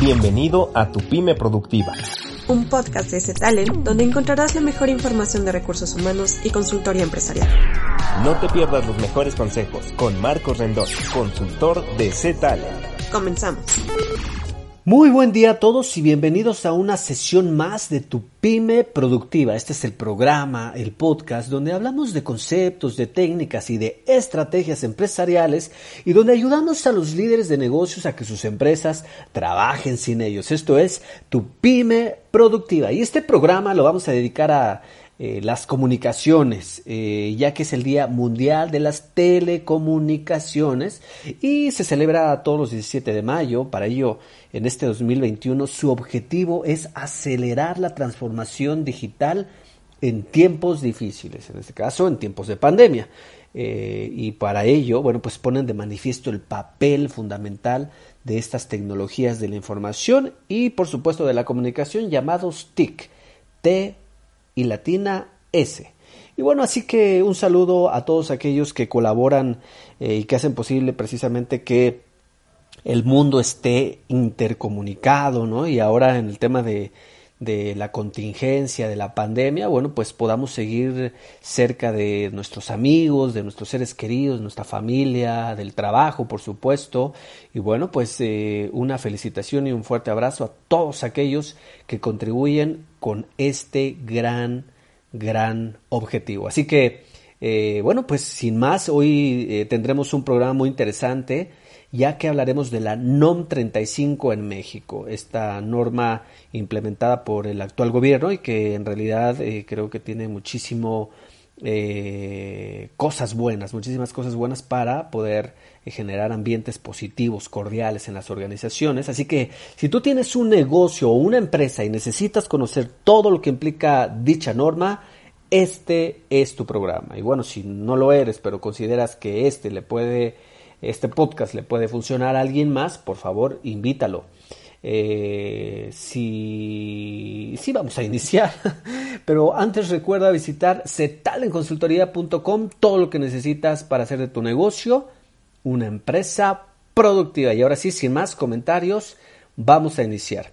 Bienvenido a Tu Pyme Productiva. Un podcast de Z-Talent donde encontrarás la mejor información de recursos humanos y consultoría empresarial. No te pierdas los mejores consejos con Marcos Rendón, consultor de Z-Talent. Comenzamos. Muy buen día a todos y bienvenidos a una sesión más de Tu Pyme Productiva. Este es el programa, el podcast, donde hablamos de conceptos, de técnicas y de estrategias empresariales y donde ayudamos a los líderes de negocios a que sus empresas trabajen sin ellos. Esto es Tu Pyme Productiva. Y este programa lo vamos a dedicar a eh, las comunicaciones, eh, ya que es el Día Mundial de las Telecomunicaciones y se celebra todos los 17 de mayo. Para ello, en este 2021, su objetivo es acelerar la transformación digital en tiempos difíciles, en este caso en tiempos de pandemia. Eh, y para ello, bueno, pues ponen de manifiesto el papel fundamental de estas tecnologías de la información y, por supuesto, de la comunicación llamados TIC, y latina S. Y bueno, así que un saludo a todos aquellos que colaboran eh, y que hacen posible precisamente que el mundo esté intercomunicado, ¿no? Y ahora en el tema de, de la contingencia, de la pandemia, bueno, pues podamos seguir cerca de nuestros amigos, de nuestros seres queridos, nuestra familia, del trabajo, por supuesto. Y bueno, pues eh, una felicitación y un fuerte abrazo a todos aquellos que contribuyen con este gran, gran objetivo. Así que, eh, bueno, pues sin más, hoy eh, tendremos un programa muy interesante ya que hablaremos de la NOM 35 en México, esta norma implementada por el actual gobierno y que en realidad eh, creo que tiene muchísimo eh, cosas buenas, muchísimas cosas buenas para poder eh, generar ambientes positivos, cordiales en las organizaciones. Así que si tú tienes un negocio o una empresa y necesitas conocer todo lo que implica dicha norma, este es tu programa. Y bueno, si no lo eres, pero consideras que este le puede este podcast le puede funcionar a alguien más, por favor, invítalo. Eh, si, vamos a iniciar, pero antes recuerda visitar cetalenconsultoría.com, todo lo que necesitas para hacer de tu negocio una empresa productiva. Y ahora sí, sin más comentarios, vamos a iniciar.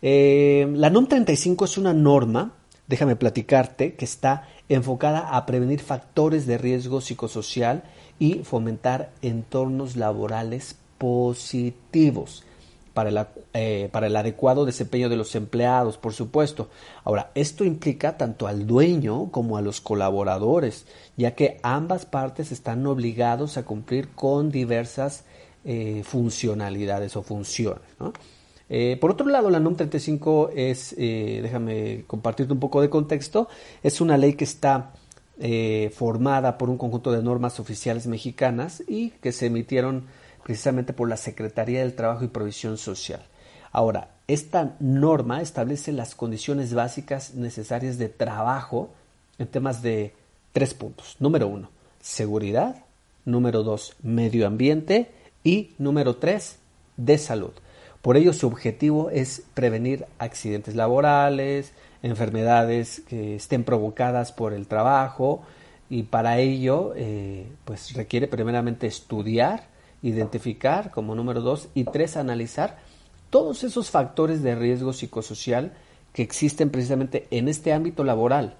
Eh, la NOM 35 es una norma, déjame platicarte, que está enfocada a prevenir factores de riesgo psicosocial y fomentar entornos laborales positivos para el, eh, para el adecuado desempeño de los empleados, por supuesto. Ahora, esto implica tanto al dueño como a los colaboradores, ya que ambas partes están obligados a cumplir con diversas eh, funcionalidades o funciones. Eh, por otro lado, la NUM 35 es, déjame compartirte un poco de contexto, es una ley que está eh, formada por un conjunto de normas oficiales mexicanas y que se emitieron precisamente por la Secretaría del Trabajo y Provisión Social. Ahora, esta norma establece las condiciones básicas necesarias de trabajo en temas de tres puntos. Número uno, seguridad. Número dos, medio ambiente. Y número tres, de salud. Por ello, su objetivo es prevenir accidentes laborales, enfermedades que estén provocadas por el trabajo y para ello eh, pues requiere primeramente estudiar, identificar como número dos y tres analizar todos esos factores de riesgo psicosocial que existen precisamente en este ámbito laboral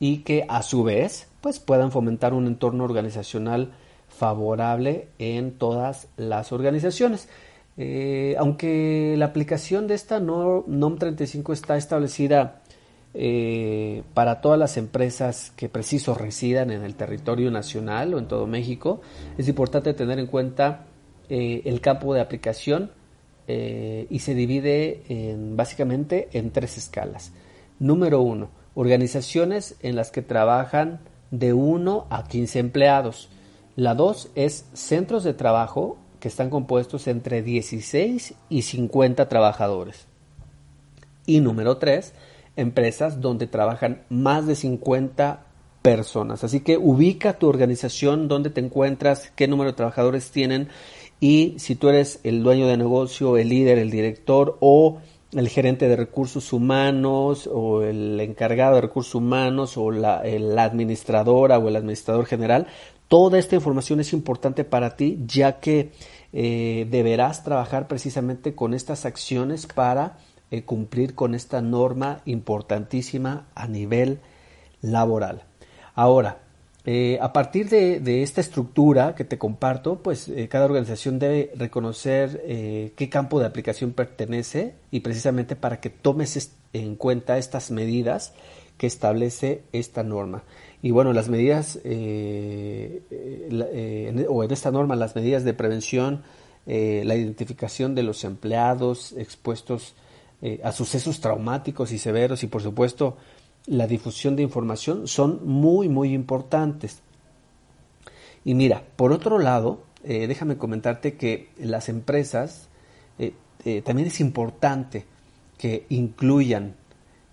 y que a su vez pues puedan fomentar un entorno organizacional favorable en todas las organizaciones. Eh, aunque la aplicación de esta NOM 35 está establecida eh, para todas las empresas que preciso residan en el territorio nacional o en todo México, es importante tener en cuenta eh, el campo de aplicación eh, y se divide en, básicamente en tres escalas. Número uno, organizaciones en las que trabajan de 1 a 15 empleados. La dos es centros de trabajo que están compuestos entre 16 y 50 trabajadores. Y número tres, empresas donde trabajan más de 50 personas. Así que ubica tu organización, dónde te encuentras, qué número de trabajadores tienen y si tú eres el dueño de negocio, el líder, el director o el gerente de recursos humanos o el encargado de recursos humanos o la, administradora o el administrador general, toda esta información es importante para ti ya que deberás trabajar precisamente con estas acciones para cumplir con esta norma importantísima a nivel laboral. Ahora, eh, a partir de, esta estructura que te comparto, pues eh, cada organización debe reconocer eh, qué campo de aplicación pertenece y precisamente para que tomes en cuenta estas medidas que establece esta norma. Y bueno, las medidas, o en esta norma, las medidas de prevención, la identificación de los empleados expuestos a sucesos traumáticos y severos y por supuesto la difusión de información son muy, muy importantes. Y mira, por otro lado, eh, déjame comentarte que las empresas eh, eh, también es importante que incluyan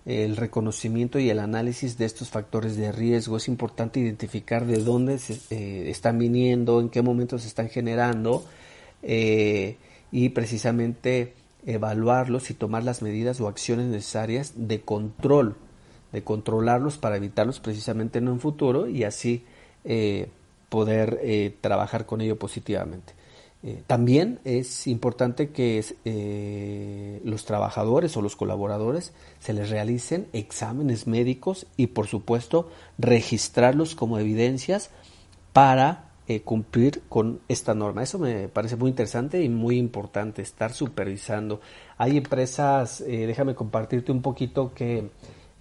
el reconocimiento y el análisis de estos factores de riesgo. Es importante identificar de dónde se, están viniendo, en qué momentos se están generando y precisamente evaluarlos y tomar las medidas o acciones necesarias de control de controlarlos para evitarlos precisamente en un futuro y así eh, poder eh, trabajar con ello positivamente. Eh, también es importante que los trabajadores o los colaboradores se les realicen exámenes médicos y por supuesto registrarlos como evidencias para cumplir con esta norma. Eso me parece muy interesante y muy importante, estar supervisando. Hay empresas, déjame compartirte un poquito que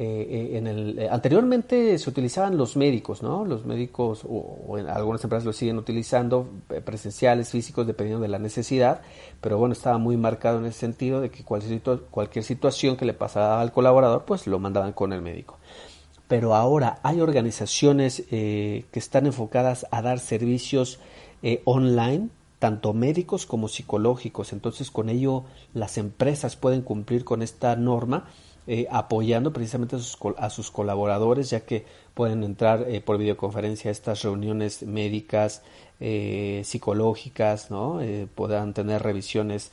eh, eh, en el, eh, anteriormente se utilizaban los médicos, ¿no? Los médicos, o, en algunas empresas lo siguen utilizando, presenciales, físicos, dependiendo de la necesidad, pero bueno, estaba muy marcado en ese sentido de que cualquier, cualquier situación que le pasaba al colaborador, pues lo mandaban con el médico. Pero ahora hay organizaciones que están enfocadas a dar servicios online, tanto médicos como psicológicos. Entonces, con ello, las empresas pueden cumplir con esta norma eh, apoyando precisamente a sus, colaboradores, ya que pueden entrar eh, por videoconferencia a estas reuniones médicas, eh, psicológicas, ¿no? puedan tener revisiones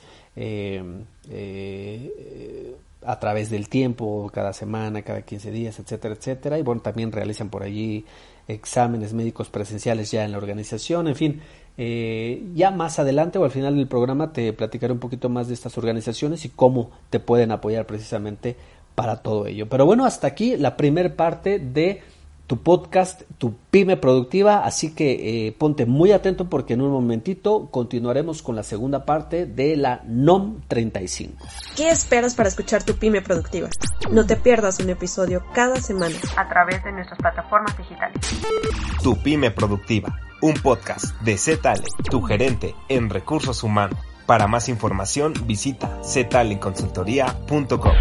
a través del tiempo, cada semana, cada 15 días, etcétera, etcétera. Y bueno, también realizan por allí exámenes médicos presenciales ya en la organización, en fin. ya más adelante o al final del programa te platicaré un poquito más de estas organizaciones y cómo te pueden apoyar precisamente para todo ello. Pero bueno, hasta aquí la primera parte de tu podcast, tu pyme productiva, así que eh, ponte muy atento porque en un momentito continuaremos con la segunda parte de la NOM 35. ¿Qué esperas para escuchar tu pyme productiva? No te pierdas un episodio cada semana a través de nuestras plataformas digitales. Tu pyme productiva, un podcast de Z-Ale, tu gerente en recursos humanos. Para más información visita ztaleconsultoría.com.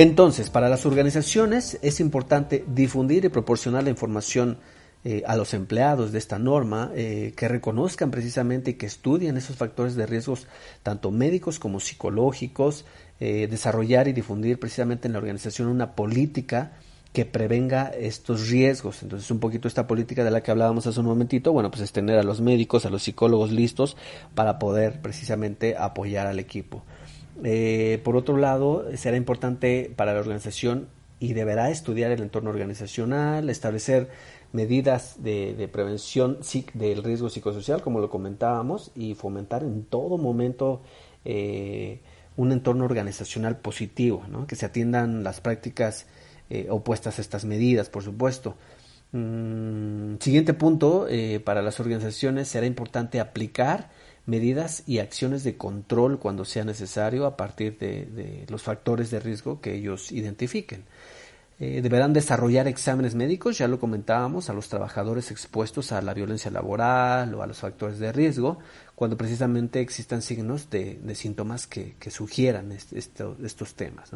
Entonces, para las organizaciones es importante difundir y proporcionar la información eh, a los empleados de esta norma, eh, que reconozcan precisamente y que estudien esos factores de riesgos, tanto médicos como psicológicos, eh, desarrollar y difundir precisamente en la organización una política que prevenga estos riesgos. Entonces, un poquito esta política de la que hablábamos hace un momentito, bueno, pues es tener a los médicos, a los psicólogos listos para poder precisamente apoyar al equipo. Eh, por otro lado, será importante para la organización y deberá estudiar el entorno organizacional, establecer medidas de, prevención del riesgo psicosocial, como lo comentábamos, y fomentar en todo momento eh, un entorno organizacional positivo, que se atiendan las prácticas eh, opuestas a estas medidas, por supuesto. Mm, siguiente punto, para las organizaciones será importante aplicar medidas y acciones de control cuando sea necesario a partir de, los factores de riesgo que ellos identifiquen. Eh, deberán desarrollar exámenes médicos, ya lo comentábamos, a los trabajadores expuestos a la violencia laboral o a los factores de riesgo, cuando precisamente existan signos de, síntomas que, sugieran estos temas.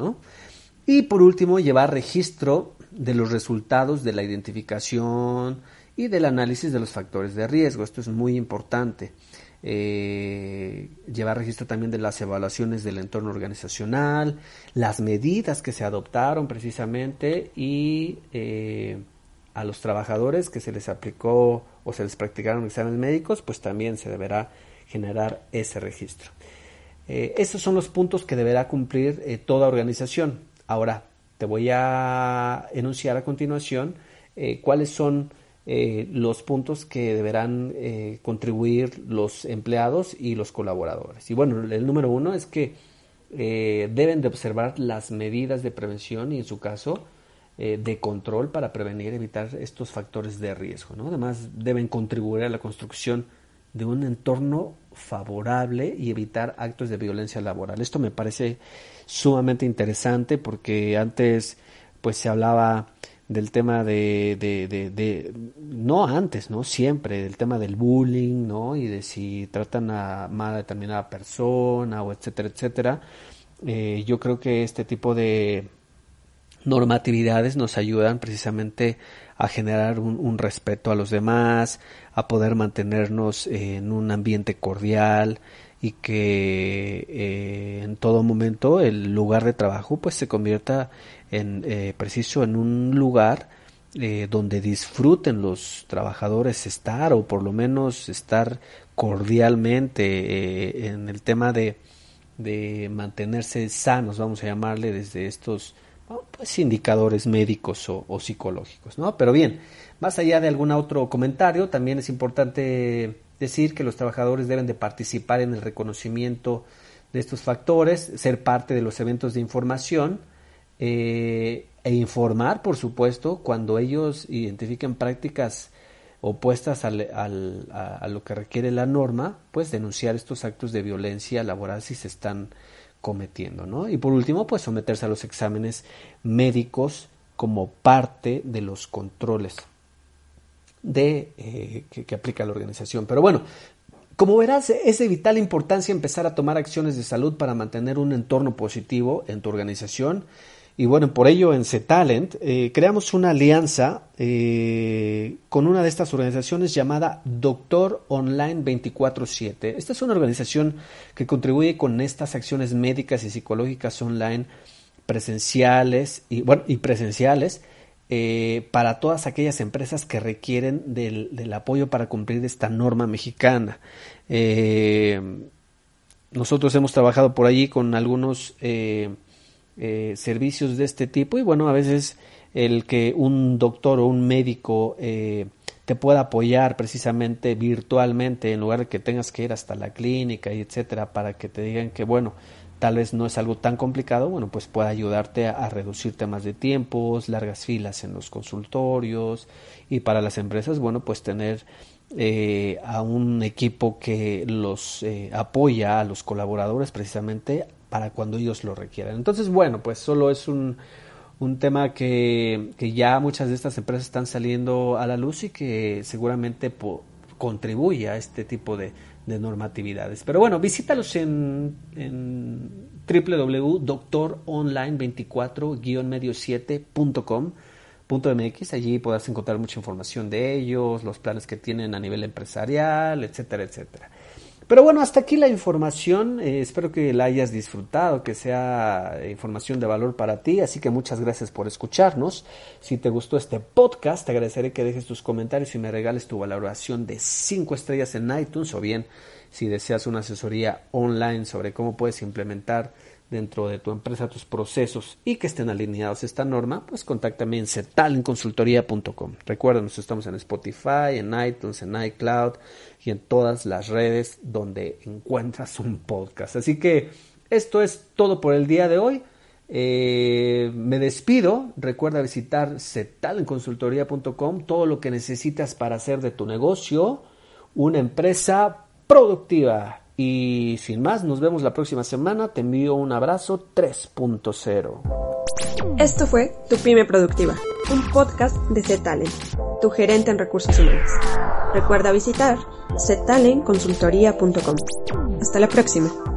Y por último, llevar registro de los resultados de la identificación y del análisis de los factores de riesgo. Esto es muy importante eh, llevar registro también de las evaluaciones del entorno organizacional, las medidas que se adoptaron precisamente y eh, a los trabajadores que se les aplicó o se les practicaron exámenes médicos, pues también se deberá generar ese registro. Eh, esos son los puntos que deberá cumplir eh, toda organización. Ahora, te voy a enunciar a continuación cuáles son eh, los puntos que deberán eh, contribuir los empleados y los colaboradores. Y bueno, el número uno es que eh, deben de observar las medidas de prevención y en su caso de control para prevenir, evitar estos factores de riesgo. Además, deben contribuir a la construcción de un entorno favorable y evitar actos de violencia laboral. Esto me parece sumamente interesante porque antes pues se hablaba del tema de, de, de, no antes, ¿no? Siempre, del tema del bullying, ¿no? Y de si tratan a mal a determinada persona o etcétera, etcétera. Eh, yo creo que este tipo de normatividades nos ayudan precisamente a generar un, respeto a los demás, a poder mantenernos en un ambiente cordial y que eh, en todo momento el lugar de trabajo pues se convierta en eh, preciso en un lugar eh, donde disfruten los trabajadores estar o por lo menos estar cordialmente en el tema de, de mantenerse sanos vamos a llamarle desde estos pues, indicadores médicos o, psicológicos no pero bien más allá de algún otro comentario también es importante decir que los trabajadores deben de participar en el reconocimiento de estos factores, ser parte de los eventos de información eh, e informar, por supuesto, cuando ellos identifiquen prácticas opuestas al, a, lo que requiere la norma, pues denunciar estos actos de violencia laboral si se están cometiendo, ¿no? Y por último, pues someterse a los exámenes médicos como parte de los controles de, eh, que, aplica la organización. Pero bueno, como verás, es de vital importancia empezar a tomar acciones de salud para mantener un entorno positivo en tu organización. Y bueno, por ello en C-Talent eh, creamos una alianza eh, con una de estas organizaciones llamada Doctor Online 24-7. Esta es una organización que contribuye con estas acciones médicas y psicológicas online presenciales y, bueno, y presenciales eh, para todas aquellas empresas que requieren del, apoyo para cumplir esta norma mexicana. Nosotros hemos trabajado por allí con algunos eh, servicios de este tipo. Y bueno, a veces el que un doctor o un médico te pueda apoyar precisamente virtualmente en lugar de que tengas que ir hasta la clínica y etcétera para que te digan que bueno, tal vez no es algo tan complicado, bueno, pues puede ayudarte a, reducir temas de tiempos, largas filas en los consultorios y para las empresas, bueno, pues tener eh, a un equipo que los eh, apoya a los colaboradores precisamente para cuando ellos lo requieran. Entonces, bueno, pues solo es un, un tema que, que, ya muchas de estas empresas están saliendo a la luz y que seguramente contribuye a este tipo de, de normatividades. Pero bueno, visítalos en, en www.doctoronline24-medio7.com.mx. Allí podrás encontrar mucha información de ellos, los planes que tienen a nivel empresarial, etcétera, etcétera. Pero bueno, hasta aquí la información. Eh, espero que la hayas disfrutado, que sea información de valor para ti. Así que muchas gracias por escucharnos. Si te gustó este podcast, te agradeceré que dejes tus comentarios y me regales tu valoración de 5 estrellas en iTunes o bien si deseas una asesoría online sobre cómo puedes implementar dentro de tu empresa tus procesos y que estén alineados a esta norma, pues contáctame en cetalenconsultoría.com. Recuerda, nosotros estamos en Spotify, en iTunes, en iCloud y en todas las redes donde encuentras un podcast. Así que esto es todo por el día de hoy. Eh, me despido. Recuerda visitar cetalenconsultoría.com todo lo que necesitas para hacer de tu negocio una empresa productiva. Y sin más, nos vemos la próxima semana. Te envío un abrazo 3.0. Esto fue Tu Pyme Productiva, un podcast de Z-Talent, tu gerente en recursos humanos. Recuerda visitar ztalenconsultoría.com. Hasta la próxima.